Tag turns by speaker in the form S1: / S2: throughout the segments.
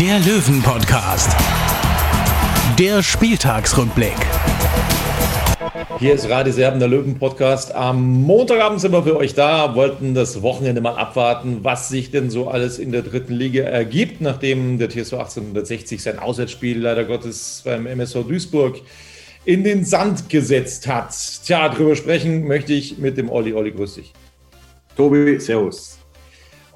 S1: der Löwen-Podcast. Der Spieltagsrückblick.
S2: Hier ist Radio Serben, der Löwen-Podcast. Am Montagabend sind wir für euch da, wollten das Wochenende mal abwarten, was sich denn so alles in der dritten Liga ergibt, nachdem der TSV 1860 sein Auswärtsspiel leider Gottes beim MSV Duisburg in den Sand gesetzt hat. Tja, drüber sprechen möchte ich mit dem Olli. Olli, grüß dich.
S3: Tobi, Servus.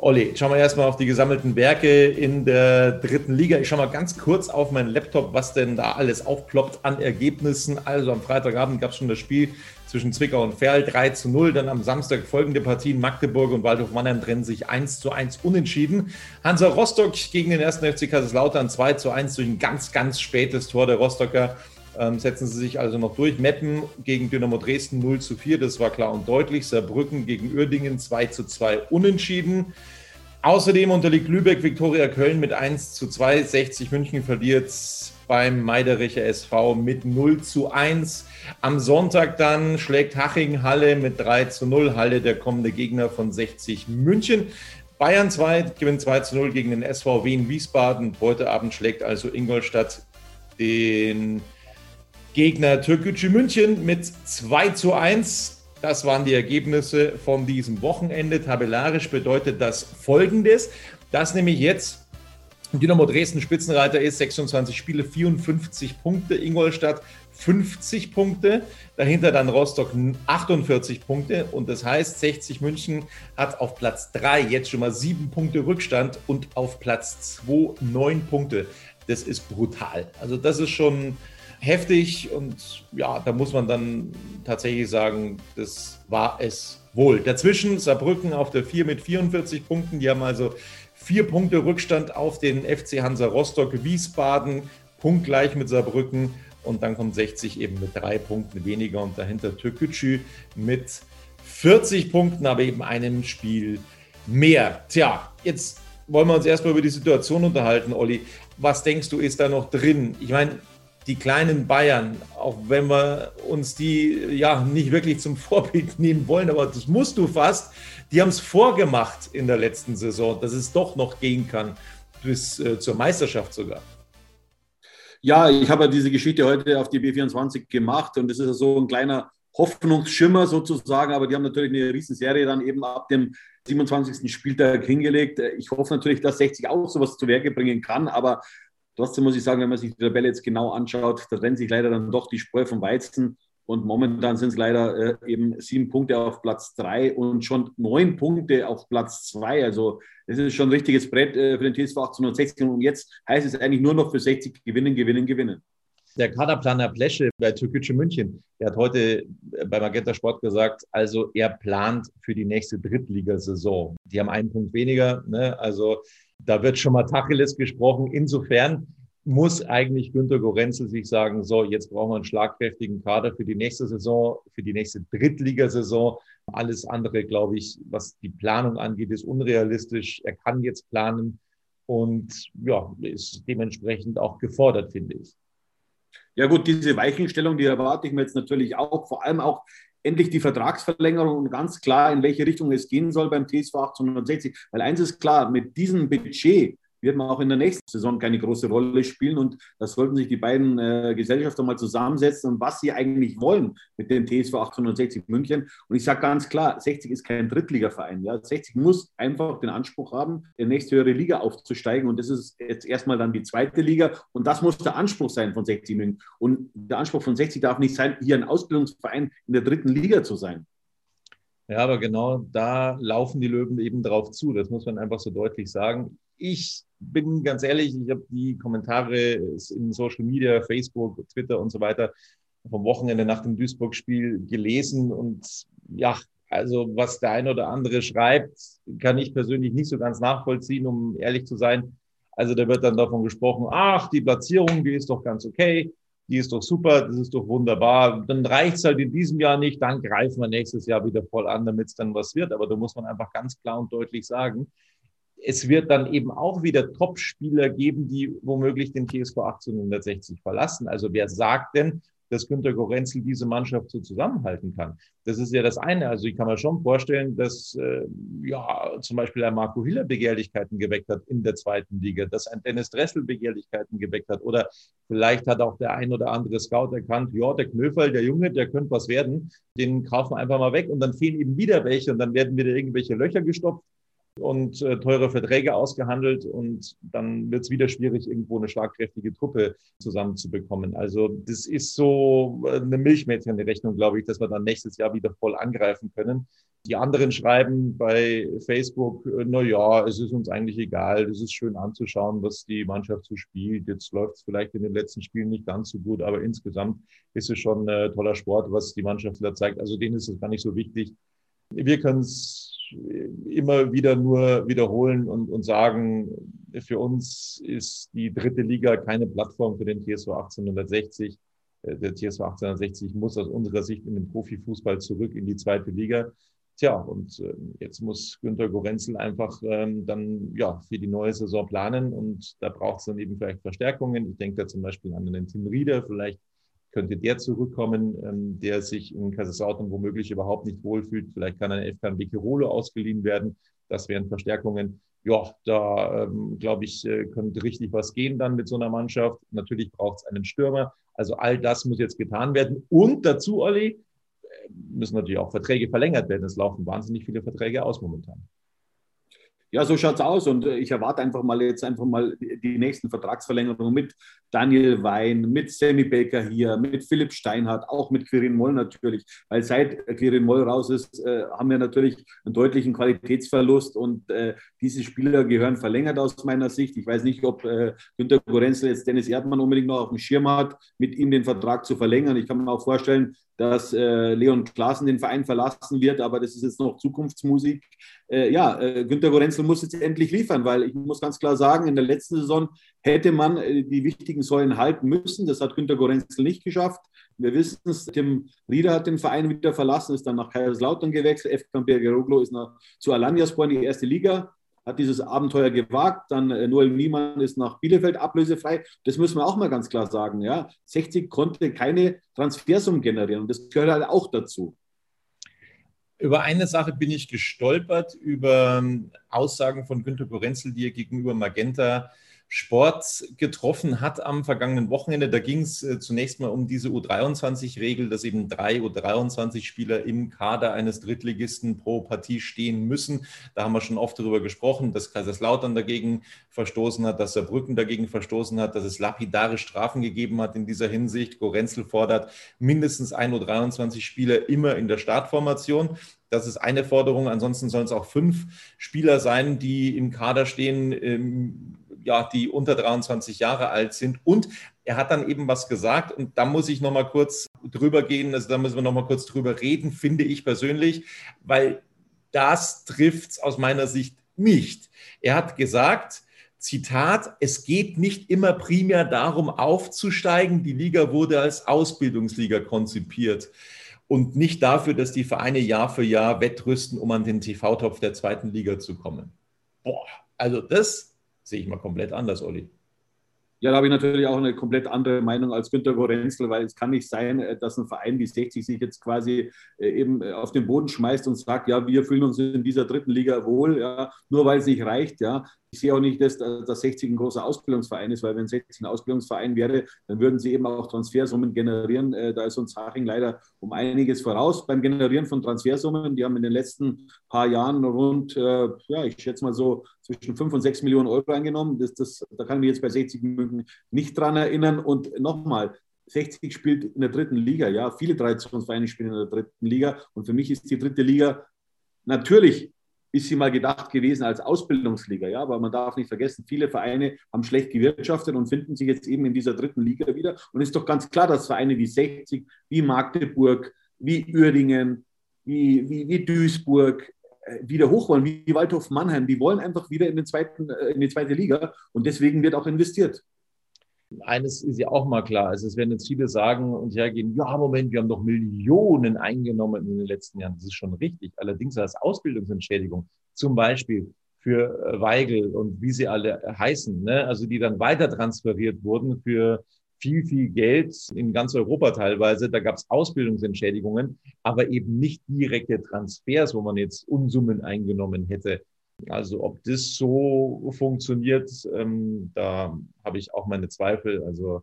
S2: Olli, schauen wir erstmal auf die gesammelten Werke in der dritten Liga. Ich schaue mal ganz kurz auf meinen Laptop, was denn da alles aufploppt an Ergebnissen. Also am Freitagabend gab es schon das Spiel zwischen Zwickau und Ferl 3 zu 0. Dann am Samstag folgende Partien. Magdeburg und Waldhof Mannheim trennen sich 1 zu 1 unentschieden. Hansa Rostock gegen den ersten FC Kaiserslautern 2 zu 1 durch ein ganz, ganz spätes Tor der Rostocker. Ähm, setzen sie sich also noch durch. Meppen gegen Dynamo Dresden 0 zu 4, das war klar und deutlich. Saarbrücken gegen Uerdingen 2 zu 2 unentschieden. Außerdem unterliegt Lübeck Viktoria Köln mit 1 zu 2. 60 München verliert beim Meidericher SV mit 0 zu 1. Am Sonntag dann schlägt Haching Halle mit 3 zu 0. Halle der kommende Gegner von 60 München. Bayern 2 gewinnt 2 zu 0 gegen den SV Wien Wiesbaden. Heute Abend schlägt also Ingolstadt den Gegner Türkgücü München mit 2 zu 1. Das waren die Ergebnisse von diesem Wochenende. Tabellarisch bedeutet das folgendes, dass nämlich jetzt Dynamo Dresden Spitzenreiter ist, 26 Spiele, 54 Punkte, Ingolstadt 50 Punkte, dahinter dann Rostock 48 Punkte und das heißt, 60 München hat auf Platz 3 jetzt schon mal 7 Punkte Rückstand und auf Platz 2 9 Punkte. Das ist brutal. Also das ist schon heftig und ja, da muss man dann tatsächlich sagen, das war es wohl. Dazwischen Saarbrücken auf der 4 mit 44 Punkten, die haben also vier Punkte Rückstand auf den FC Hansa Rostock, Wiesbaden, punktgleich mit Saarbrücken und dann kommt 60 eben mit drei Punkten weniger und dahinter Türkgücü mit 40 Punkten, aber eben einem Spiel mehr. Tja, jetzt wollen wir uns erstmal über die Situation unterhalten, Olli. Was denkst du, ist da noch drin? Ich meine, die kleinen Bayern, auch wenn wir uns die ja nicht wirklich zum Vorbild nehmen wollen, aber das musst du fast, die haben es vorgemacht in der letzten Saison, dass es doch noch gehen kann, bis äh, zur Meisterschaft sogar.
S3: Ja, ich habe ja diese Geschichte heute auf die B24 gemacht und das ist so ein kleiner Hoffnungsschimmer sozusagen, aber die haben natürlich eine Riesenserie dann eben ab dem 27. Spieltag hingelegt. Ich hoffe natürlich, dass 60 auch sowas zu Werke bringen kann, aber Trotzdem muss ich sagen, wenn man sich die Tabelle jetzt genau anschaut, da trennt sich leider dann doch die Spreu vom Weizen. Und momentan sind es leider äh, eben sieben Punkte auf Platz drei und schon neun Punkte auf Platz zwei. Also das ist schon ein richtiges Brett äh, für den TSV 1860. Und jetzt heißt es eigentlich nur noch für 60 gewinnen, gewinnen, gewinnen.
S2: Der Kaderplaner Plesche bei Türkgücü München, der hat heute bei Magenta Sport gesagt, also er plant für die nächste Drittligasaison. Die haben einen Punkt weniger, ne? also da wird schon mal Tacheles gesprochen. Insofern muss eigentlich Günter Gorenzel sich sagen, so, jetzt brauchen wir einen schlagkräftigen Kader für die nächste Saison, für die nächste Drittligasaison. Alles andere, glaube ich, was die Planung angeht, ist unrealistisch. Er kann jetzt planen und ja, ist dementsprechend auch gefordert, finde ich.
S3: Ja gut, diese Weichenstellung, die erwarte ich mir jetzt natürlich auch, vor allem auch endlich die Vertragsverlängerung und ganz klar, in welche Richtung es gehen soll beim TSV 1860. Weil eins ist klar, mit diesem Budget wird man auch in der nächsten Saison keine große Rolle spielen. Und das sollten sich die beiden äh, Gesellschafter mal zusammensetzen und was sie eigentlich wollen mit dem TSV 1860 München. Und ich sage ganz klar, 60 ist kein Drittligaverein. Ja. 60 muss einfach den Anspruch haben, in die nächsthöhere Liga aufzusteigen. Und das ist jetzt erstmal dann die zweite Liga. Und das muss der Anspruch sein von 60 München. Und der Anspruch von 60 darf nicht sein, hier ein Ausbildungsverein in der dritten Liga zu sein.
S2: Ja, aber genau da laufen die Löwen eben drauf zu. Das muss man einfach so deutlich sagen. Ich bin ganz ehrlich, ich habe die Kommentare in Social Media, Facebook, Twitter und so weiter vom Wochenende nach dem Duisburg-Spiel gelesen und ja, also was der eine oder andere schreibt, kann ich persönlich nicht so ganz nachvollziehen, um ehrlich zu sein. Also da wird dann davon gesprochen, ach, die Platzierung, die ist doch ganz okay die ist doch super, das ist doch wunderbar. Dann reicht es halt in diesem Jahr nicht, dann greifen wir nächstes Jahr wieder voll an, damit es dann was wird. Aber da muss man einfach ganz klar und deutlich sagen, es wird dann eben auch wieder Top-Spieler geben, die womöglich den TSV 1860 verlassen. Also wer sagt denn, dass Günter Gorenzel diese Mannschaft so zusammenhalten kann. Das ist ja das eine. Also ich kann mir schon vorstellen, dass äh, ja zum Beispiel ein Marco Hiller Begehrlichkeiten geweckt hat in der zweiten Liga, dass ein Dennis Dressel Begehrlichkeiten geweckt hat oder vielleicht hat auch der ein oder andere Scout erkannt, ja, der Knöferl, der Junge, der könnte was werden, den kaufen wir einfach mal weg und dann fehlen eben wieder welche und dann werden wieder irgendwelche Löcher gestopft und äh, teure Verträge ausgehandelt und dann wird es wieder schwierig, irgendwo eine schlagkräftige Truppe zusammenzubekommen. Also das ist so äh, eine Milchmädchenrechnung, glaube ich, dass wir dann nächstes Jahr wieder voll angreifen können. Die anderen schreiben bei Facebook, äh, na ja, es ist uns eigentlich egal, es ist schön anzuschauen, was die Mannschaft so spielt. Jetzt läuft es vielleicht in den letzten Spielen nicht ganz so gut, aber insgesamt ist es schon ein toller Sport, was die Mannschaft da zeigt. Also denen ist es gar nicht so wichtig. Wir können es immer wieder nur wiederholen und, und sagen, für uns ist die dritte Liga keine Plattform für den TSV 1860. Äh, der TSV 1860 muss aus unserer Sicht in den Profifußball zurück in die zweite Liga. Tja, und äh, jetzt muss Günter Gorenzel einfach ähm, dann ja für die neue Saison planen und da braucht es dann eben vielleicht Verstärkungen. Ich denke da zum Beispiel an den Tim Rieder, vielleicht könnte der zurückkommen, ähm, der sich in Kaiserslautern womöglich überhaupt nicht wohlfühlt. Vielleicht kann ein FK Wickerolo ausgeliehen werden. Das wären Verstärkungen. Ja, da ähm, glaube ich, äh, könnte richtig was gehen dann mit so einer Mannschaft. Natürlich braucht es einen Stürmer. Also all das muss jetzt getan werden. Und dazu, Olli, äh, müssen natürlich auch Verträge verlängert werden. Es laufen wahnsinnig viele Verträge aus momentan.
S3: Ja, so schaut es aus und äh, ich erwarte einfach mal jetzt einfach mal die nächsten Vertragsverlängerungen mit Daniel Wein, mit Sammy Baker hier, mit Philipp Steinhardt, auch mit Quirin Moll natürlich, weil seit Quirin Moll raus ist, äh, haben wir natürlich einen deutlichen Qualitätsverlust und äh, diese Spieler gehören verlängert aus meiner Sicht. Ich weiß nicht, ob äh, Günter Gorenzel jetzt Dennis Erdmann unbedingt noch auf dem Schirm hat, mit ihm den Vertrag zu verlängern. Ich kann mir auch vorstellen, dass äh, Leon Klaassen den Verein verlassen wird, aber das ist jetzt noch Zukunftsmusik. Äh, ja, äh, Günter Gorenzel muss jetzt endlich liefern, weil ich muss ganz klar sagen, in der letzten Saison hätte man äh, die wichtigen Säulen halten müssen. Das hat Günter Gorenzel nicht geschafft. Wir wissen es, Tim Rieder hat den Verein wieder verlassen, ist dann nach Kaiserslautern gewechselt. FK Bergeroglo ist nach, zu Alanyaspor in die erste Liga hat dieses Abenteuer gewagt. Dann äh, Noel Niemann ist nach Bielefeld ablösefrei. Das müssen wir auch mal ganz klar sagen. Ja. 60 konnte keine Transfersum generieren und das gehört halt auch dazu.
S2: Über eine Sache bin ich gestolpert, über ähm, Aussagen von Günter Gorenzel, die er gegenüber Magenta Sport getroffen hat am vergangenen Wochenende. Da ging es äh, zunächst mal um diese U23-Regel, dass eben drei U23-Spieler im Kader eines Drittligisten pro Partie stehen müssen. Da haben wir schon oft darüber gesprochen, dass Kaiserslautern dagegen verstoßen hat, dass Saarbrücken dagegen verstoßen hat, dass es lapidare Strafen gegeben hat in dieser Hinsicht. Gorenzel fordert mindestens ein U23-Spieler immer in der Startformation. Das ist eine Forderung. Ansonsten sollen es auch fünf Spieler sein, die im Kader stehen, ähm, ja, die unter 23 Jahre alt sind. Und er hat dann eben was gesagt und da muss ich noch mal kurz drüber gehen, also da müssen wir noch mal kurz drüber reden, finde ich persönlich, weil das trifft es aus meiner Sicht nicht. Er hat gesagt, Zitat, es geht nicht immer primär darum, aufzusteigen. Die Liga wurde als Ausbildungsliga konzipiert und nicht dafür, dass die Vereine Jahr für Jahr wettrüsten, um an den TV-Topf der zweiten Liga zu kommen. Boah, also das sehe ich mal komplett anders, Olli.
S3: Ja, da habe ich natürlich auch eine komplett andere Meinung als Günter Gorenzel, weil es kann nicht sein, äh, dass ein Verein wie 60 sich jetzt quasi äh, eben äh, auf den Boden schmeißt und sagt, ja, wir fühlen uns in dieser dritten Liga wohl, ja, nur weil es nicht reicht, ja. Ich sehe auch nicht, dass, dass 60 ein großer Ausbildungsverein ist, weil wenn 60 ein Ausbildungsverein wäre, dann würden sie eben auch Transfersummen generieren. Äh, da ist uns Haching leider um einiges voraus beim Generieren von Transfersummen. Die haben in den letzten paar Jahren rund, äh, ja, ich schätze mal so zwischen 5 und 6 Millionen Euro eingenommen. Das, das, da kann ich mich jetzt bei 60 München nicht dran erinnern. Und nochmal, 60 spielt in der dritten Liga, ja. Viele Traditionsvereine spielen in der dritten Liga. Und für mich ist die dritte Liga natürlich ist sie mal gedacht gewesen als Ausbildungsliga, ja, aber man darf nicht vergessen, viele Vereine haben schlecht gewirtschaftet und finden sich jetzt eben in dieser dritten Liga wieder. Und es ist doch ganz klar, dass Vereine wie 60, wie Magdeburg, wie Uerdingen, wie, wie, wie Duisburg äh, wieder hoch wollen, wie Waldhof Mannheim, die wollen einfach wieder in, den zweiten, äh, in die zweite Liga. Und deswegen wird auch investiert
S2: eines ist ja auch mal klar. Also es werden jetzt viele sagen und hergehen, ja, Moment, wir haben doch Millionen eingenommen in den letzten Jahren. Das ist schon richtig. Allerdings als Ausbildungsentschädigung, zum Beispiel für äh, Weigel und wie sie alle heißen, ne? also die dann weiter transferiert wurden für viel, viel Geld in ganz Europa teilweise. Da gab es Ausbildungsentschädigungen, aber eben nicht direkte Transfers, wo man jetzt Unsummen eingenommen hätte. Also ob das so funktioniert, ähm, da habe ich auch meine Zweifel. Also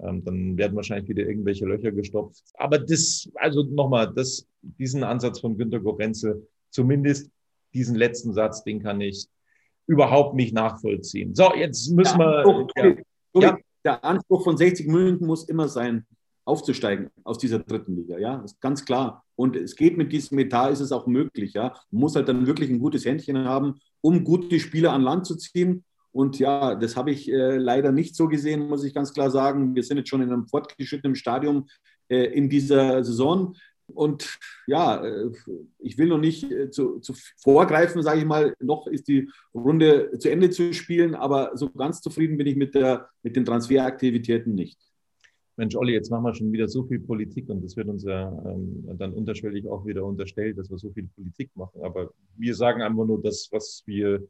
S2: ähm, dann werden wahrscheinlich wieder irgendwelche Löcher gestopft. Aber das, also nochmal, das, diesen Ansatz von Günter Gorenzel, zumindest diesen letzten Satz, den kann ich überhaupt nicht nachvollziehen. So, jetzt müssen
S3: ja,
S2: wir.
S3: Ja. Ja. Der Anspruch von 60 München muss immer sein, aufzusteigen aus dieser dritten Liga. Ja, das ist ganz klar. Und es geht mit diesem Etat, ist es auch möglich. Ja, man muss halt dann wirklich ein gutes Händchen haben, um gute Spieler an Land zu ziehen. Und ja, das habe ich äh, leider nicht so gesehen, muss ich ganz klar sagen. Wir sind jetzt schon in einem fortgeschrittenen Stadium äh, in dieser Saison. Und ja, äh, ich will noch nicht äh, zu, zu vorgreifen, sage ich mal. Noch ist die Runde zu Ende zu spielen, aber so ganz zufrieden bin ich mit, der, mit den Transferaktivitäten nicht.
S2: Mensch, Olli, jetzt machen wir schon wieder so viel Politik und das wird uns ja ähm, dann unterschwellig auch wieder unterstellt, dass wir so viel Politik machen. Aber wir sagen einfach nur das, was wir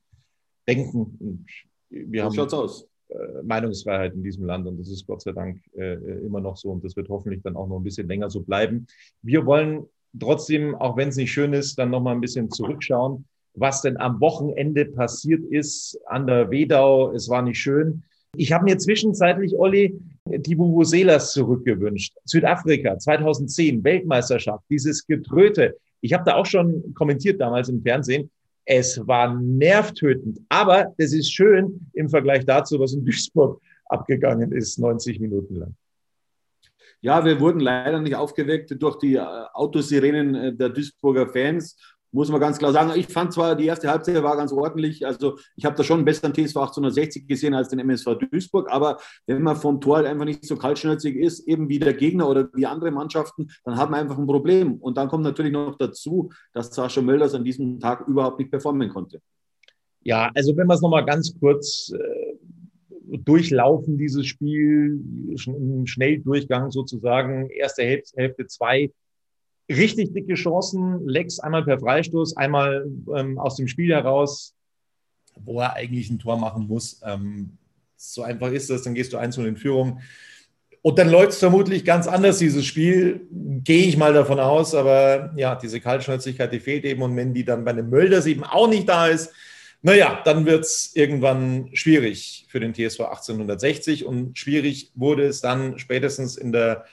S2: denken. Und wir so haben aus. Äh, Meinungsfreiheit in diesem Land und das ist Gott sei Dank äh, immer noch so und das wird hoffentlich dann auch noch ein bisschen länger so bleiben. Wir wollen trotzdem, auch wenn es nicht schön ist, dann noch mal ein bisschen zurückschauen, was denn am Wochenende passiert ist an der Wedau. Es war nicht schön. Ich habe mir zwischenzeitlich, Olli, die Vuvuzelas zurückgewünscht. Südafrika 2010, Weltmeisterschaft, dieses Getröte. Ich habe da auch schon kommentiert damals im Fernsehen. Es war nervtötend, aber es ist schön im Vergleich dazu, was in Duisburg abgegangen ist, 90 Minuten lang.
S3: Ja, wir wurden leider nicht aufgeweckt durch die äh, Autosirenen äh, der Duisburger Fans muss man ganz klar sagen. Ich fand zwar, die erste Halbzeit war ganz ordentlich. Also ich habe da schon einen besseren TSV 1860 gesehen als den MSV Duisburg. Aber wenn man vom Tor halt einfach nicht so kaltschnäuzig ist, eben wie der Gegner oder wie andere Mannschaften, dann hat man einfach ein Problem. Und dann kommt natürlich noch dazu, dass Sascha Mölders an diesem Tag überhaupt nicht performen konnte.
S2: Ja, also wenn wir es nochmal ganz kurz äh, durchlaufen, dieses Spiel, im Schnelldurchgang sozusagen, erste Hälfte, Hälfte zwei, richtig dicke Chancen. Lex einmal per Freistoß, einmal ähm, aus dem Spiel heraus, wo er eigentlich ein Tor machen muss. Ähm, so einfach ist das, dann gehst du 1 in Führung. Und dann läuft es vermutlich ganz anders, dieses Spiel. Gehe ich mal davon aus. Aber ja, diese Kaltschnäuzigkeit, die fehlt eben. Und wenn die dann bei einem Mölders eben auch nicht da ist, naja, dann wird es irgendwann schwierig für den TSV 1860. Und schwierig wurde es dann spätestens in der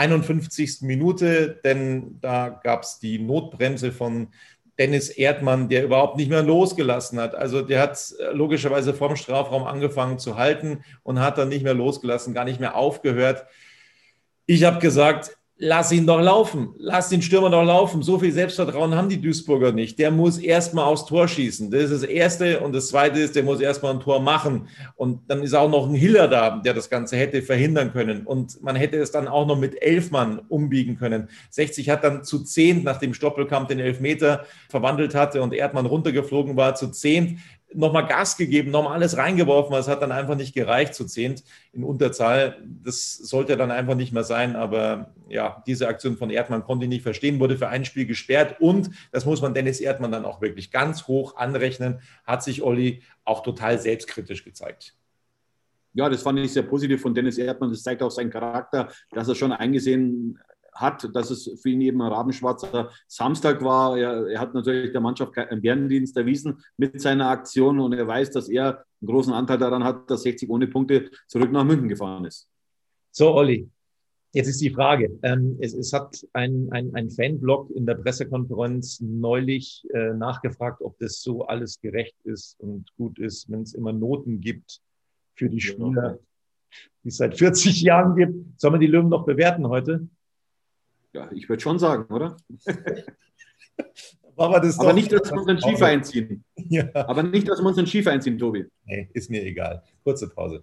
S2: 51. Minute, denn da gab es die Notbremse von Dennis Erdmann, der überhaupt nicht mehr losgelassen hat. Also der hat äh, logischerweise vorm Strafraum angefangen zu halten und hat dann nicht mehr losgelassen, gar nicht mehr aufgehört. Ich habe gesagt, lass ihn doch laufen, lass den Stürmer doch laufen. So viel Selbstvertrauen haben die Duisburger nicht. Der muss erstmal aufs Tor schießen. Das ist das Erste. Und das Zweite ist, der muss erstmal ein Tor machen. Und dann ist auch noch ein Hiller da, der das Ganze hätte verhindern können. Und man hätte es dann auch noch mit elf Mann umbiegen können. 60 hat dann zu zehn, nachdem Stoppelkamp den Elfmeter verwandelt hatte und Erdmann runtergeflogen war, zu zehn nochmal Gas gegeben, nochmal alles reingeworfen, aber es hat dann einfach nicht gereicht zu zehnt in Unterzahl. Das sollte dann einfach nicht mehr sein, aber ja, diese Aktion von Erdmann konnte ich nicht verstehen, wurde für ein Spiel gesperrt und das muss man Dennis Erdmann dann auch wirklich ganz hoch anrechnen, hat sich Olli auch total selbstkritisch gezeigt.
S3: Ja, das fand ich sehr positiv von Dennis Erdmann. Das zeigt auch seinen Charakter, dass er schon eingesehen hat, dass es für ihn eben ein rabenschwarzer Samstag war. Er, er, hat natürlich der Mannschaft einen Bärendienst erwiesen mit seiner Aktion und er weiß, dass er einen großen Anteil daran hat, dass 60 ohne Punkte zurück nach München gefahren ist.
S2: So, Olli, jetzt ist die Frage. Ähm, es, es, hat ein, ein, ein Fanblog in der Pressekonferenz neulich äh, nachgefragt, ob das so alles gerecht ist und gut ist, wenn es immer Noten gibt für die Spieler, die es seit 40 Jahren gibt. Sollen wir die Löwen noch bewerten heute?
S3: Ja, ich würde schon sagen, oder?
S2: Aber, das
S3: Aber nicht, dass wir uns einen Skifer einziehen. Ja. Aber nicht, dass wir uns einen Skifer einziehen, Tobi.
S2: Nee, ist mir egal. Kurze Pause.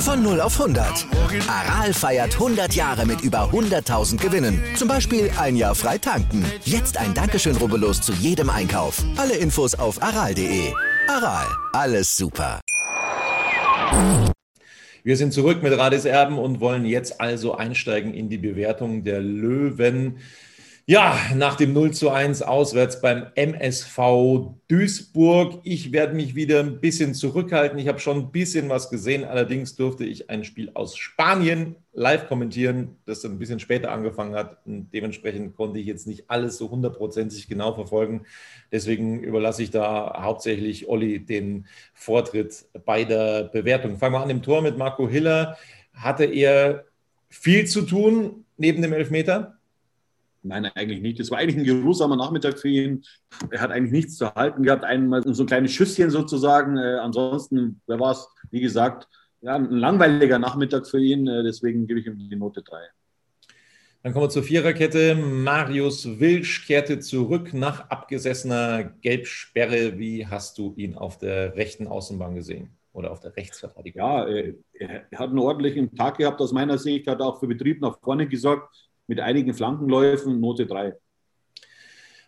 S4: Von 0 auf 100. Aral feiert 100 Jahre mit über 100.000 Gewinnen. Zum Beispiel ein Jahr frei tanken. Jetzt ein Dankeschön, rubbellos zu jedem Einkauf. Alle Infos auf aral.de. Aral, alles super.
S2: Wir sind zurück mit Radis Erben und wollen jetzt also einsteigen in die Bewertung der Löwen. Ja, nach dem 0 zu 1 auswärts beim MSV Duisburg. Ich werde mich wieder ein bisschen zurückhalten. Ich habe schon ein bisschen was gesehen. Allerdings durfte ich ein Spiel aus Spanien live kommentieren, das dann ein bisschen später angefangen hat. Und dementsprechend konnte ich jetzt nicht alles so hundertprozentig genau verfolgen. Deswegen überlasse ich da hauptsächlich Olli den Vortritt bei der Bewertung. Fangen wir an im Tor mit Marco Hiller. Hatte er viel zu tun neben dem Elfmeter?
S3: Nein, eigentlich nicht. Es war eigentlich ein geruhsamer Nachmittag für ihn. Er hat eigentlich nichts zu halten gehabt. Einmal so ein kleines Schüsschen sozusagen. Äh, ansonsten, wer war es? Wie gesagt, ja, ein langweiliger Nachmittag für ihn. Äh, deswegen gebe ich ihm die Note 3.
S2: Dann kommen wir zur Viererkette. Marius Wilsch kehrte zurück nach abgesessener Gelbsperre. Wie hast du ihn auf der rechten Außenbahn gesehen? Oder auf der Rechtsverteidigung?
S3: Ja, äh, er hat einen ordentlichen Tag gehabt aus meiner Sicht, hat auch für Betrieb nach vorne gesorgt mit einigen Flankenläufen, Note 3.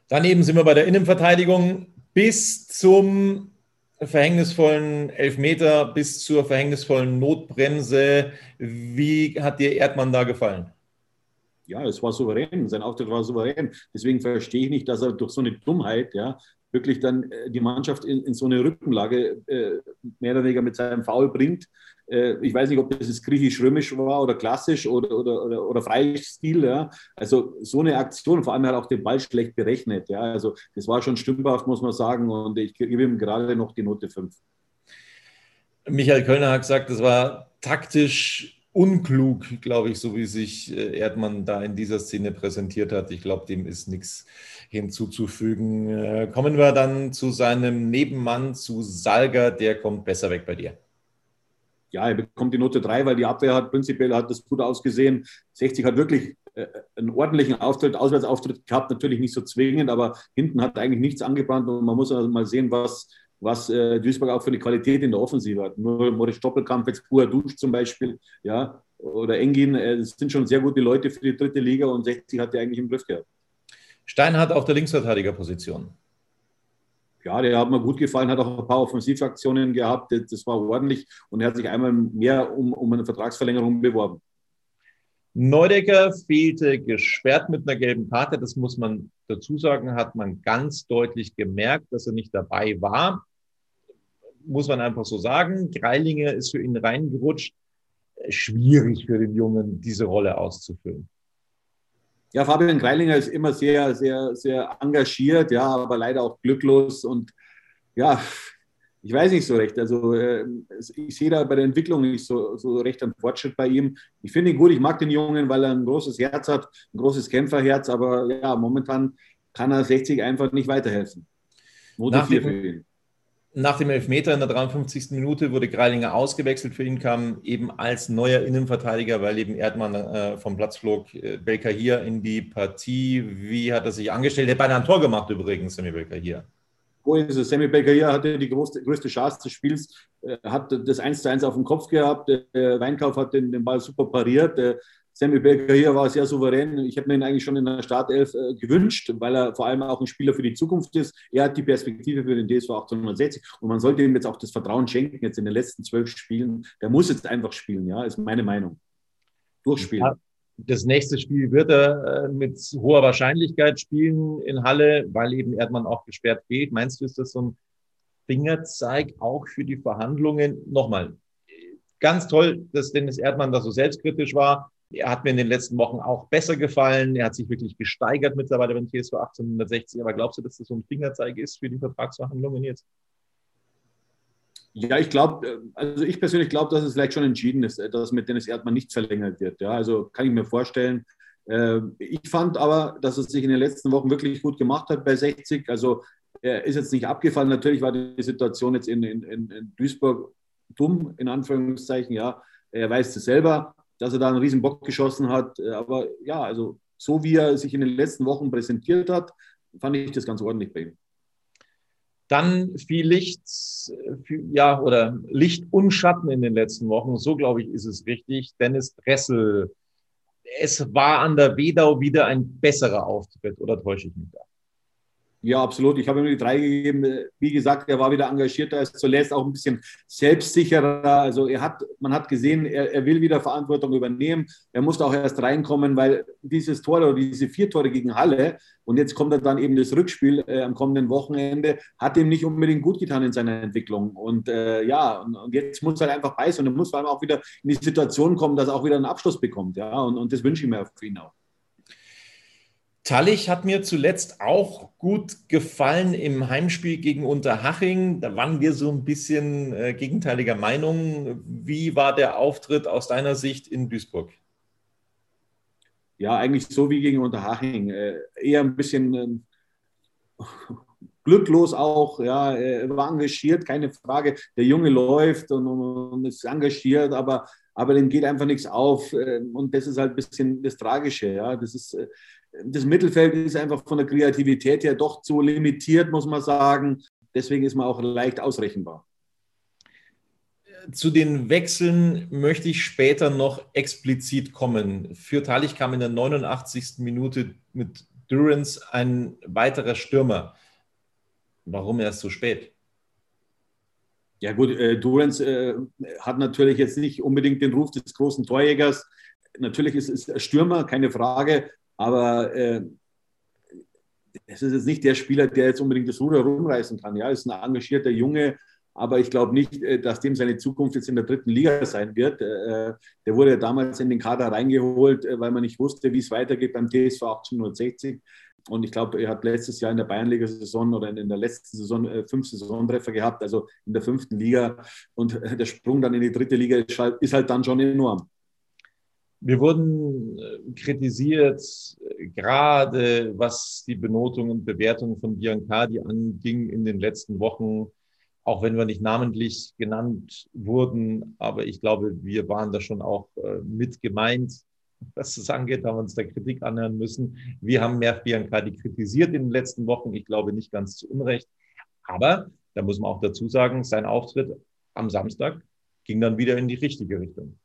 S2: Daneben sind wir bei der Innenverteidigung bis zum verhängnisvollen Elfmeter, bis zur verhängnisvollen Notbremse. Wie hat dir Erdmann da gefallen?
S3: Ja, es war souverän. Sein Auftritt war souverän. Deswegen verstehe ich nicht, dass er durch so eine Dummheit ja, wirklich dann äh, die Mannschaft in, in so eine Rückenlage äh, mehr oder weniger mit seinem Foul bringt. Äh, ich weiß nicht, ob das griechisch-römisch war oder klassisch oder, oder, oder, oder Freistil. Ja. Also so eine Aktion, vor allem hat auch den Ball schlecht berechnet. Ja. Also das war schon stümperhaft, muss man sagen. Und ich gebe ihm gerade noch die Note 5.
S2: Michael Kölner hat gesagt, das war taktisch unklug, glaube ich, so wie sich äh, Erdmann da in dieser Szene präsentiert hat. Ich glaube, dem ist nichts hinzuzufügen. Äh, kommen wir dann zu seinem Nebenmann, zu Salger, der kommt besser weg bei dir
S3: ja, er bekommt die Note 3, weil die Abwehr hat prinzipiell hat das gut ausgesehen. 60 hat wirklich äh, einen ordentlichen Auftritt, Auswärtsauftritt gehabt, natürlich nicht so zwingend, aber hinten hat eigentlich nichts angebrannt und man muss also mal sehen, was, was äh, Duisburg auch für eine Qualität in der Offensive hat. Nur Moritz Doppelkampf, jetzt Dusch zum Beispiel, ja, oder Engin, äh, sind schon sehr gute Leute für die dritte Liga und 60 hat er eigentlich im Griff gehabt.
S2: Stein hat auf der Linksverteidigerposition
S3: ja, der hat mir gut gefallen, hat auch ein paar Offensivaktionen gehabt, das war ordentlich und er hat sich einmal mehr um, um eine Vertragsverlängerung beworben.
S2: Neudecker fehlte gesperrt mit einer gelben Karte, das muss man dazu sagen, hat man ganz deutlich gemerkt, dass er nicht dabei war. Muss man einfach so sagen. Greilinger ist für ihn reingerutscht. Schwierig für den Jungen, diese Rolle auszufüllen.
S3: Ja, Fabian Greilinger ist immer sehr, sehr, sehr engagiert, ja, aber leider auch glücklos und ja, ich weiß nicht so recht. Also äh, ich sehe da bei der Entwicklung nicht so, so recht einen Fortschritt bei ihm. Ich finde ihn gut, ich mag den Jungen, weil er ein großes Herz hat, ein großes Kämpferherz, aber ja, momentan kann er 60 einfach nicht weiterhelfen.
S2: Note 4 für ihn. Nach dem Elfmeter in der 53. Minute wurde Greilinger ausgewechselt. Für ihn kam eben als neuer Innenverteidiger, weil eben Erdmann äh, vom Platz flog, äh, Belka hier in die Partie. Wie hat er sich angestellt? Er hat beinahe ein Tor gemacht übrigens, Sammy Belka hier.
S3: Wo ist es? Sammy Belka hier hatte die größte, größte Chance des Spiels, äh, hat das 1 zu 1 auf dem Kopf gehabt. Weinkauf hat den, den Ball super pariert. Sammy Baker hier war sehr souverän. Ich habe mir ihn eigentlich schon in der Startelf äh, gewünscht, weil er vor allem auch ein Spieler für die Zukunft ist. Er hat die Perspektive für den DSV 1860 und man sollte ihm jetzt auch das Vertrauen schenken, jetzt in den letzten zwölf Spielen. Der muss jetzt einfach spielen, ja, ist meine Meinung. Durchspielen.
S2: Das nächste Spiel wird er äh, mit hoher Wahrscheinlichkeit spielen in Halle, weil eben Erdmann auch gesperrt fehlt. Meinst du, ist das so ein Fingerzeig auch für die Verhandlungen? Nochmal, ganz toll, dass Dennis Erdmann da so selbstkritisch war. Er hat mir in den letzten Wochen auch besser gefallen. Er hat sich wirklich gesteigert mittlerweile beim TSV 1860. Aber glaubst du, dass das so ein Fingerzeig ist für die Vertragsverhandlungen jetzt?
S3: Ja, ich glaube, also ich persönlich glaube, dass es vielleicht schon entschieden ist, dass mit Dennis Erdmann nichts verlängert wird. Ja, also kann ich mir vorstellen. Äh, ich fand aber, dass es sich in den letzten Wochen wirklich gut gemacht hat bei 60. Also er ist jetzt nicht abgefallen. Natürlich war die Situation jetzt in, in, in Duisburg dumm, in Anführungszeichen. Ja, er weiß es selber, dass er da einen riesen Bock geschossen hat. Aber ja, also so wie er sich in den letzten Wochen präsentiert hat, fand ich das ganz ordentlich bei ihm.
S2: Dann viel Licht, ja, oder Licht und Schatten in den letzten Wochen. So, glaube ich, ist es richtig. Dennis Dressel. Es war an der Wedau wieder ein besserer Auftritt, oder täusche ich mich da?
S3: Ja, absolut. Ich habe ihm die drei gegeben. Wie gesagt, er war wieder engagierter als zuletzt, auch ein bisschen selbstsicherer. Also er hat, man hat gesehen, er, er will wieder Verantwortung übernehmen. Er musste auch erst reinkommen, weil dieses Tor oder diese vier Tore gegen Halle und jetzt kommt er dann eben das Rückspiel äh, am kommenden Wochenende, hat ihm nicht unbedingt gut getan in seiner Entwicklung. Und äh, ja, und, und, jetzt muss er einfach beißen und er muss vor allem auch wieder in die Situation kommen, dass er auch wieder einen Abschluss bekommt. Ja, und, und das wünsche ich mir für ihn auch.
S2: Tallich hat mir zuletzt auch gut gefallen im Heimspiel gegen Unterhaching. Da waren wir so ein bisschen äh, gegenteiliger Meinung. Wie war der Auftritt aus deiner Sicht in Duisburg?
S3: Ja, eigentlich so wie gegen Unterhaching. Äh, eher ein bisschen äh, glücklos auch. Ja, er war engagiert, keine Frage. Der Junge läuft und, und ist engagiert, aber aber dem geht einfach nichts auf. Äh, und das ist halt ein bisschen das Tragische. Ja. Das, ist, äh, das Mittelfeld ist einfach von der Kreativität her doch zu limitiert, muss man sagen. Deswegen ist man auch leicht ausrechenbar.
S2: Zu den Wechseln möchte ich später noch explizit kommen. Für Talich kam in der 89. Minute mit Durance ein weiterer Stürmer. Warum erst so spät?
S3: Ja gut, äh, Durance äh, hat natürlich jetzt nicht unbedingt den Ruf des großen Torjägers. Natürlich ist es Stürmer, keine Frage, aber äh, es ist jetzt nicht der Spieler, der jetzt unbedingt das Ruder rumreißen kann. Ja, ist ein engagierter Junge, aber ich glaube nicht, äh, dass dem seine Zukunft jetzt in der dritten Liga sein wird. Äh, der wurde ja damals in den Kader reingeholt, äh, weil man nicht wusste, wie es weitergeht beim TSV 1860. Und ich glaube, er hat letztes Jahr in der Bayernliga-Saison oder in der letzten Saison fünf Saisontreffer gehabt, also in der fünften Liga. Und der Sprung dann in die dritte Liga ist halt, ist halt dann schon enorm.
S2: Wir wurden äh, kritisiert, gerade was die Benotung und Bewertung von Biancardi anging in den letzten Wochen, auch wenn wir nicht namentlich genannt wurden. Aber ich glaube, wir waren da schon auch äh, mit gemeint was das angeht, haben wir uns der Kritik anhören müssen. Wir haben Merv Biancardi kritisiert in den letzten Wochen. Ich glaube nicht ganz zu Unrecht. Aber da muss man auch dazu sagen, sein Auftritt am Samstag ging dann wieder in die richtige Richtung.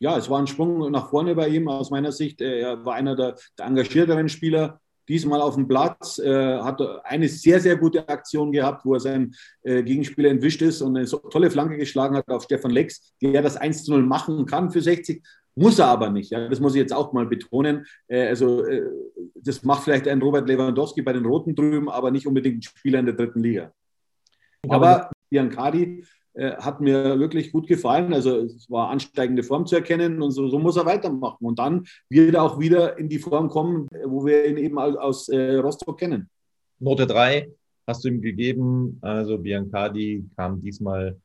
S3: Ja, es war ein Sprung nach vorne bei ihm aus meiner Sicht. Er war einer der, der engagierteren Spieler diesmal auf dem Platz, äh, hat eine sehr, sehr gute Aktion gehabt, wo er seinen äh, Gegenspieler entwischt ist und eine so tolle Flanke geschlagen hat auf Stefan Lex, der das 1 zu 0 machen kann für 60. Muss er aber nicht. Ja? Das muss ich jetzt auch mal betonen. Äh, also, äh, das macht vielleicht ein Robert Lewandowski bei den Roten drüben, aber nicht unbedingt ein Spieler in der dritten Liga. Aber Biancardi äh, hat mir wirklich gut gefallen. Also, es war ansteigende Form zu erkennen und so, so, muss er weitermachen. Und dann wird er auch wieder in die Form kommen, wo wir ihn eben aus, aus äh, Rostock kennen.
S2: Note 3 hast du ihm gegeben. Also, Biancardi kam diesmal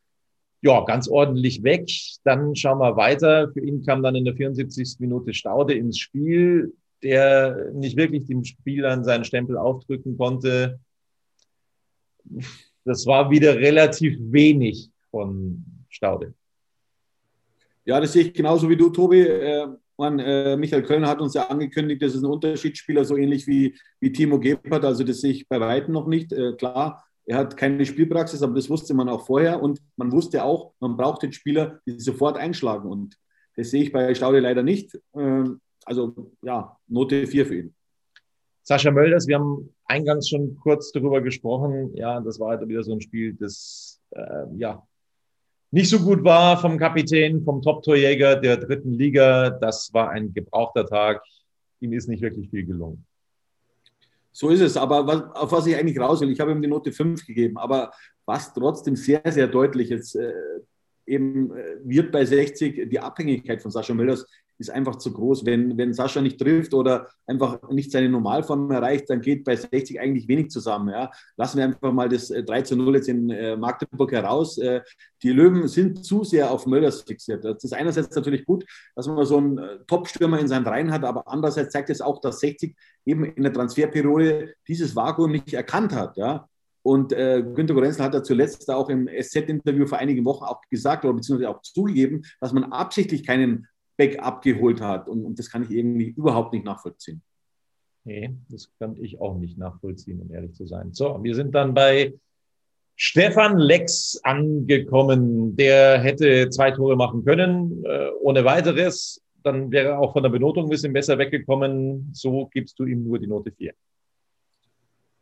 S2: ja, ganz ordentlich weg. Dann schauen wir weiter. Für ihn kam dann in der 74. Minute Staude ins Spiel, der nicht wirklich dem Spielern seinen Stempel aufdrücken konnte. Das war wieder relativ wenig von Staude.
S3: Ja, das sehe ich genauso wie du, Tobi. Äh, man, äh, Michael Kölner hat uns ja angekündigt, das ist ein Unterschiedsspieler, so ähnlich wie, wie Timo Gebhardt. Also das sehe ich bei weitem noch nicht. Äh, klar, er hat keine Spielpraxis, aber das wusste man auch vorher. Und man wusste auch, man braucht den Spieler, die sofort einschlagen. Und Das sehe ich bei Staude leider nicht. Ähm, also ja, Note 4 für ihn.
S2: Sascha Mölders, wir haben eingangs schon kurz darüber gesprochen. Ja, das war halt wieder so ein Spiel, das äh, ja nicht so gut war vom Kapitän, vom Top-Torjäger der dritten Liga. Das war ein gebrauchter Tag. Ihm ist nicht wirklich viel gelungen.
S3: So ist es, aber was, auf was ich eigentlich raus will, ich habe ihm die Note 5 gegeben, aber was trotzdem sehr, sehr deutlich ist, äh, eben äh, wird bei 60 die Abhängigkeit von Sascha Mölders ist einfach zu groß. Wenn, wenn Sascha nicht trifft oder einfach nicht seine Normalform erreicht, dann geht bei 60 eigentlich wenig zusammen. Ja. Lassen wir einfach mal das 3 äh, zu 0 jetzt in äh, Magdeburg heraus. Äh, die Löwen sind zu sehr auf Mölders fixiert. Das ist einerseits natürlich gut, dass man so einen Top-Stürmer in seinen Reihen hat, aber andererseits zeigt es auch, dass 60 eben in der Transferperiode dieses Vakuum nicht erkannt hat. Ja. Und äh, Günter Gorenzel hat ja zuletzt auch im SZ-Interview vor einigen Wochen auch gesagt oder beziehungsweise auch zugegeben, dass man absichtlich keinen Backup geholt hat. Und, und das kann ich irgendwie überhaupt nicht nachvollziehen.
S2: Nee, das kann ich auch nicht nachvollziehen, um ehrlich zu sein. So, wir sind dann bei Stefan Lex angekommen. Der hätte zwei Tore machen können, äh, ohne weiteres. Dann wäre er auch von der Benotung ein bisschen besser weggekommen. So gibst du ihm nur die Note 4.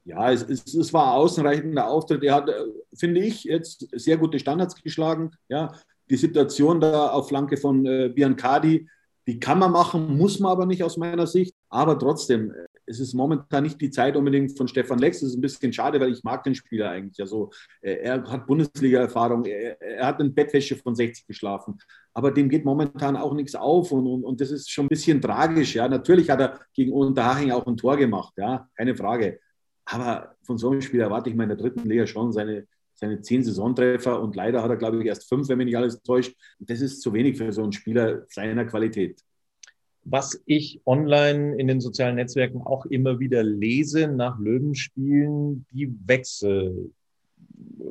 S3: Ja, es, es, es war ausreichender Auftritt. Er hat, äh, finde ich, jetzt sehr gute Standards geschlagen. Ja, die Situation da auf Flanke von äh, Biancardi, die kann man machen, muss man aber nicht aus meiner Sicht. Aber trotzdem, äh, es ist momentan nicht die Zeit unbedingt von Stefan Lex. Das ist ein bisschen schade, weil ich mag den Spieler eigentlich. Also, er hat Bundesliga-Erfahrung, er, er, hat eine Bettwäsche von 60 geschlafen. Aber dem geht momentan auch nichts auf und, und, und das ist schon ein bisschen tragisch. Ja. Natürlich hat er gegen Unterhaching auch ein Tor gemacht, ja, keine Frage. Aber von so einem Spieler erwarte ich mal in der dritten Liga schon seine, seine zehn Saisontreffer und leider hat er, glaube ich, erst fünf, wenn mich nicht alles täuscht. Das ist zu wenig für so einen Spieler seiner Qualität.
S2: Was ich online in den sozialen Netzwerken auch immer wieder lese nach Löwenspielen, die Wechsel äh,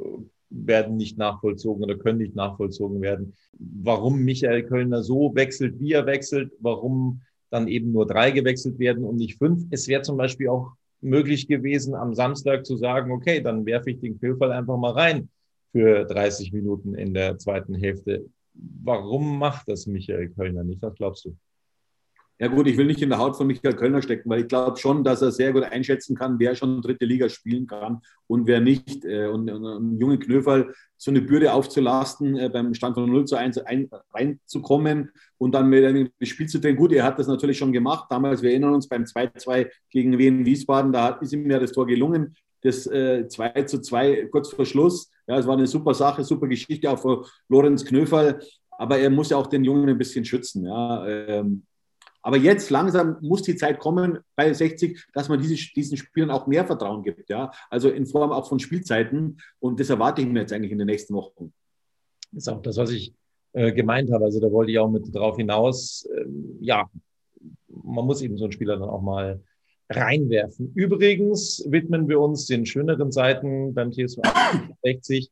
S2: werden nicht nachvollzogen oder können nicht nachvollzogen werden. Warum Michael Kölner so wechselt, wie er wechselt, warum dann eben nur drei gewechselt werden und nicht fünf. Es wäre zum Beispiel auch möglich gewesen, am Samstag zu sagen, okay, dann werfe ich den Quillfall einfach mal rein für 30 Minuten in der zweiten Hälfte. Warum macht das Michael Kölner nicht? Was glaubst du?
S3: Ja gut, ich will nicht in der Haut von Michael Kölner stecken, weil ich glaube schon, dass er sehr gut einschätzen kann, wer schon dritte Liga spielen kann und wer nicht. Äh, und, einem jungen Knöferl so eine Bürde aufzulasten, äh, beim Stand von 0 zu 1 ein, reinzukommen und dann mit das Spiel zu drehen. Gut, er hat das natürlich schon gemacht. Damals, wir erinnern uns, beim 2-2 gegen Wien Wiesbaden, da ist ihm ja das Tor gelungen. Das äh, 2 zu 2 kurz vor Schluss. Ja, es war eine super Sache, super Geschichte auch für Lorenz Knöferl. Aber er muss ja auch den Jungen ein bisschen schützen. Ja. Ähm, aber jetzt langsam muss die Zeit kommen bei 60, dass man diese, diesen Spielern auch mehr Vertrauen gibt. Ja? Also in Form auch von Spielzeiten. Und das erwarte ich mir jetzt eigentlich in den nächsten Wochen.
S2: Das ist auch das, was ich äh, gemeint habe. Also da wollte ich auch mit drauf hinaus. Ähm, ja, man muss eben so einen Spieler dann auch mal reinwerfen. Übrigens widmen wir uns den schöneren Seiten beim TSV 60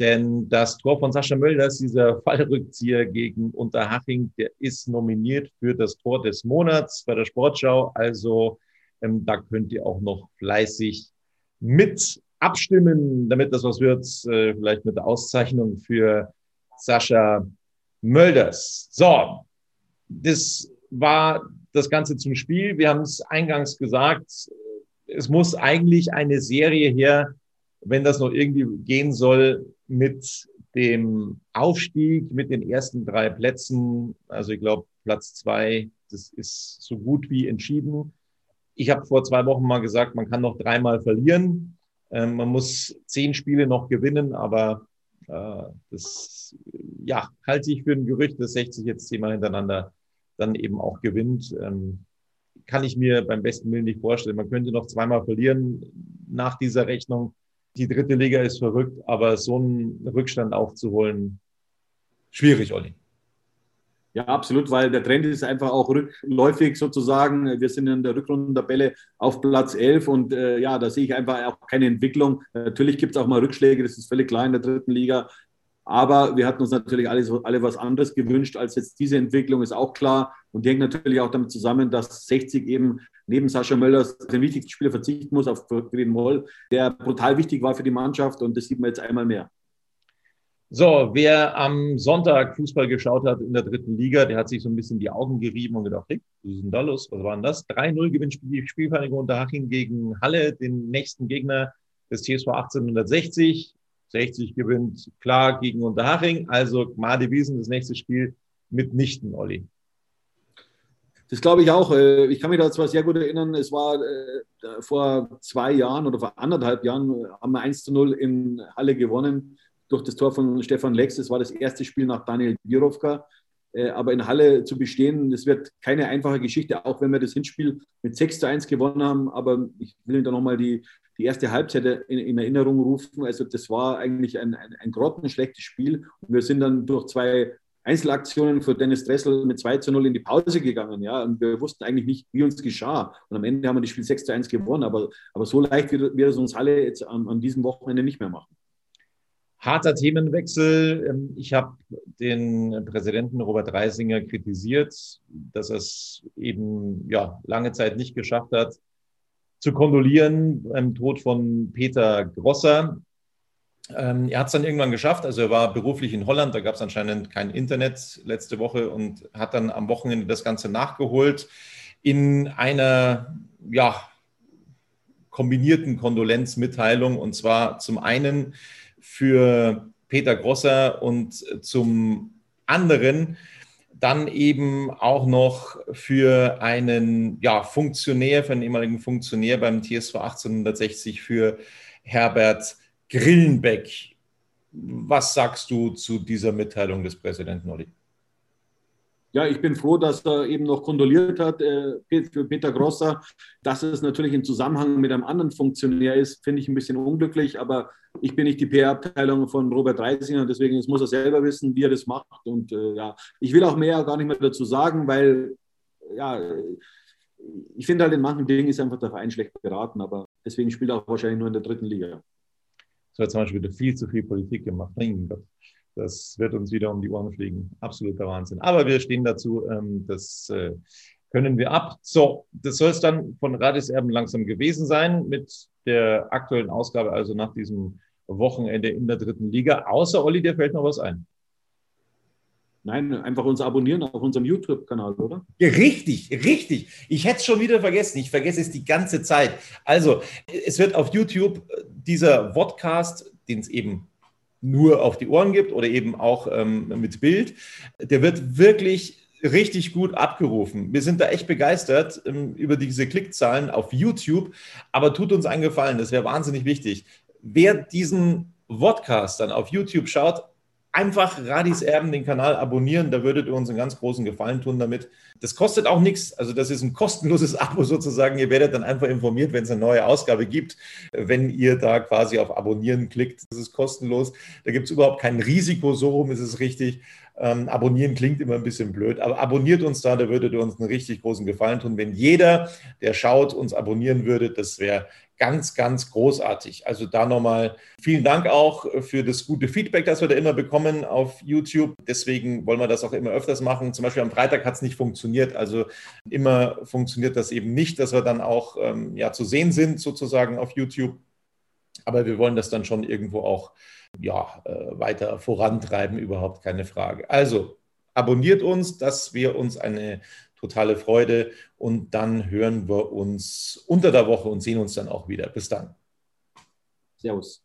S2: denn das Tor von Sascha Mölders, dieser Fallrückzieher gegen Unterhaching, der ist nominiert für das Tor des Monats bei der Sportschau. Also ähm, da könnt ihr auch noch fleißig mit abstimmen, damit das was wird. Äh, vielleicht mit der Auszeichnung für Sascha Mölders. So, das war das Ganze zum Spiel. Wir haben es eingangs gesagt. Es muss eigentlich eine Serie her, wenn das noch irgendwie gehen soll, mit dem Aufstieg, mit den ersten drei Plätzen, also ich glaube Platz zwei, das ist so gut wie entschieden. Ich habe vor zwei Wochen mal gesagt, man kann noch dreimal verlieren. Ähm, man muss zehn Spiele noch gewinnen, aber äh, das ja, halte ich für ein Gerücht, dass 60 jetzt zehnmal hintereinander dann eben auch gewinnt. Ähm, kann ich mir beim besten Willen nicht vorstellen. Man könnte noch zweimal verlieren nach dieser Rechnung die dritte Liga ist verrückt, aber so einen Rückstand aufzuholen, schwierig, Olli.
S3: Ja, absolut, weil der Trend ist einfach auch rückläufig sozusagen. Wir sind in der Rückrundentabelle auf Platz 11 und äh, ja, da sehe ich einfach auch keine Entwicklung. Natürlich gibt es auch mal Rückschläge, das ist völlig klar in der dritten Liga. Aber wir hatten uns natürlich alle, alle was anderes gewünscht als jetzt diese Entwicklung, ist auch klar. Und die hängt natürlich auch damit zusammen, dass 60 eben neben Sascha Möllers den wichtigsten Spieler verzichten muss auf Green Moll, der brutal wichtig war für die Mannschaft und das sieht man jetzt einmal mehr.
S2: So, wer am Sonntag Fußball geschaut hat in der dritten Liga, der hat sich so ein bisschen die Augen gerieben und gedacht, hey, was ist denn da los? Was war denn das? 3-0 gewinnt die Spielvereinigung Unterhaching gegen Halle, den nächsten Gegner des TSV 1860. 60 gewinnt klar gegen Unterhaching. Also Gmade Wiesen, das nächste Spiel mitnichten, Olli.
S3: Das glaube ich auch. Äh, ich kann mich da zwar sehr gut erinnern, es war äh, vor zwei Jahren oder vor anderthalb Jahren haben wir 1 zu 0 in Halle gewonnen durch das Tor von Stefan Lex. Das war das erste Spiel nach Daniel Birovka. Äh, aber in Halle zu bestehen, das wird keine einfache Geschichte, auch wenn wir das Hinspiel mit 6 zu 1 gewonnen haben. Aber ich will da nochmal die, die erste Halbzeit in, in, Erinnerung rufen. Also das war eigentlich ein, ein, ein grottenschlechtes Spiel. Und wir sind dann durch zwei Einzelaktionen für Dennis Dressel mit 2 zu 0 in die Pause gegangen. Ja? Und wir wussten eigentlich nicht, wie uns geschah. Und am Ende haben wir das Spiel 6 zu 1 gewonnen. Aber, aber so leicht wird, wird es uns alle jetzt an, an diesem Wochenende nicht mehr machen.
S2: Harter Themenwechsel. Ähm, ich habe den Präsidenten Robert Reisinger kritisiert, dass er es eben ja, lange Zeit nicht geschafft hat, zu kondolieren beim Tod von Peter Grosser. Ähm, er hat es dann irgendwann geschafft. Also er war beruflich in Holland, da gab es anscheinend kein Internet letzte Woche und hat dann am Wochenende das Ganze nachgeholt in einer ja, kombinierten Kondolenzmitteilung. Und zwar zum einen für Peter Grosser und zum anderen dann eben auch noch für einen ja, Funktionär, für einen ehemaligen Funktionär beim TSV 1860, für Herbert Grillenbeck. Was sagst du zu dieser Mitteilung des Präsidenten Olli?
S3: Ja, ich bin froh, dass er eben noch kondoliert hat äh, für Peter Grosser. Dass es natürlich im Zusammenhang mit einem anderen Funktionär ist, finde ich ein bisschen unglücklich. Aber ich bin nicht die PR-Abteilung von Robert Reisinger, deswegen muss er selber wissen, wie er das macht. Und äh, ja, ich will auch mehr gar nicht mehr dazu sagen, weil ja, ich finde halt in manchen Dingen ist einfach der Verein schlecht beraten. Aber deswegen spielt er auch wahrscheinlich nur in der dritten Liga.
S2: So hat zum Beispiel wieder viel zu viel Politik gemacht. Mein Gott. Das wird uns wieder um die Ohren fliegen. Absoluter Wahnsinn. Aber wir stehen dazu. Ähm, das äh, können wir ab. So, das soll es dann von Radis Erben langsam gewesen sein mit der aktuellen Ausgabe, also nach diesem Wochenende in der dritten Liga. Außer Olli, dir fällt noch was ein.
S3: Nein, einfach uns abonnieren auf unserem YouTube-Kanal, oder?
S2: Ja, richtig, richtig. Ich hätte es schon wieder vergessen. Ich vergesse es die ganze Zeit. Also, es wird auf YouTube dieser Podcast, den es eben nur auf die Ohren gibt oder eben auch ähm, mit Bild, der wird wirklich richtig gut abgerufen. Wir sind da echt begeistert ähm, über diese Klickzahlen auf YouTube, aber tut uns einen Gefallen, das wäre wahnsinnig wichtig. Wer diesen Podcast dann auf YouTube schaut, einfach Radis Erben den Kanal abonnieren, da würdet ihr uns einen ganz großen Gefallen tun damit. Das kostet auch nichts, also das ist ein kostenloses Abo sozusagen. Ihr werdet dann einfach informiert, wenn es eine neue Ausgabe gibt, wenn ihr da quasi auf Abonnieren klickt. Das ist kostenlos. Da gibt es überhaupt kein Risiko, so rum ist es richtig. Ähm, abonnieren klingt immer ein bisschen blöd, aber abonniert uns da, da würdet ihr uns einen richtig großen Gefallen tun. Wenn jeder, der schaut, uns abonnieren würde, das wäre ganz, ganz großartig. Also da nochmal vielen Dank auch für das gute Feedback, das wir da immer bekommen auf YouTube. Deswegen wollen wir das auch immer öfters machen. Zum Beispiel am Freitag hat es nicht funktioniert. Also immer funktioniert das eben nicht, dass wir dann auch ähm, ja, zu sehen sind, sozusagen auf YouTube. Aber wir wollen das dann schon irgendwo auch ja, äh, weiter vorantreiben, überhaupt keine Frage. Also abonniert uns, dass wir uns eine totale Freude. Und dann hören wir uns unter der Woche und sehen uns dann auch wieder. Bis dann.
S3: Servus.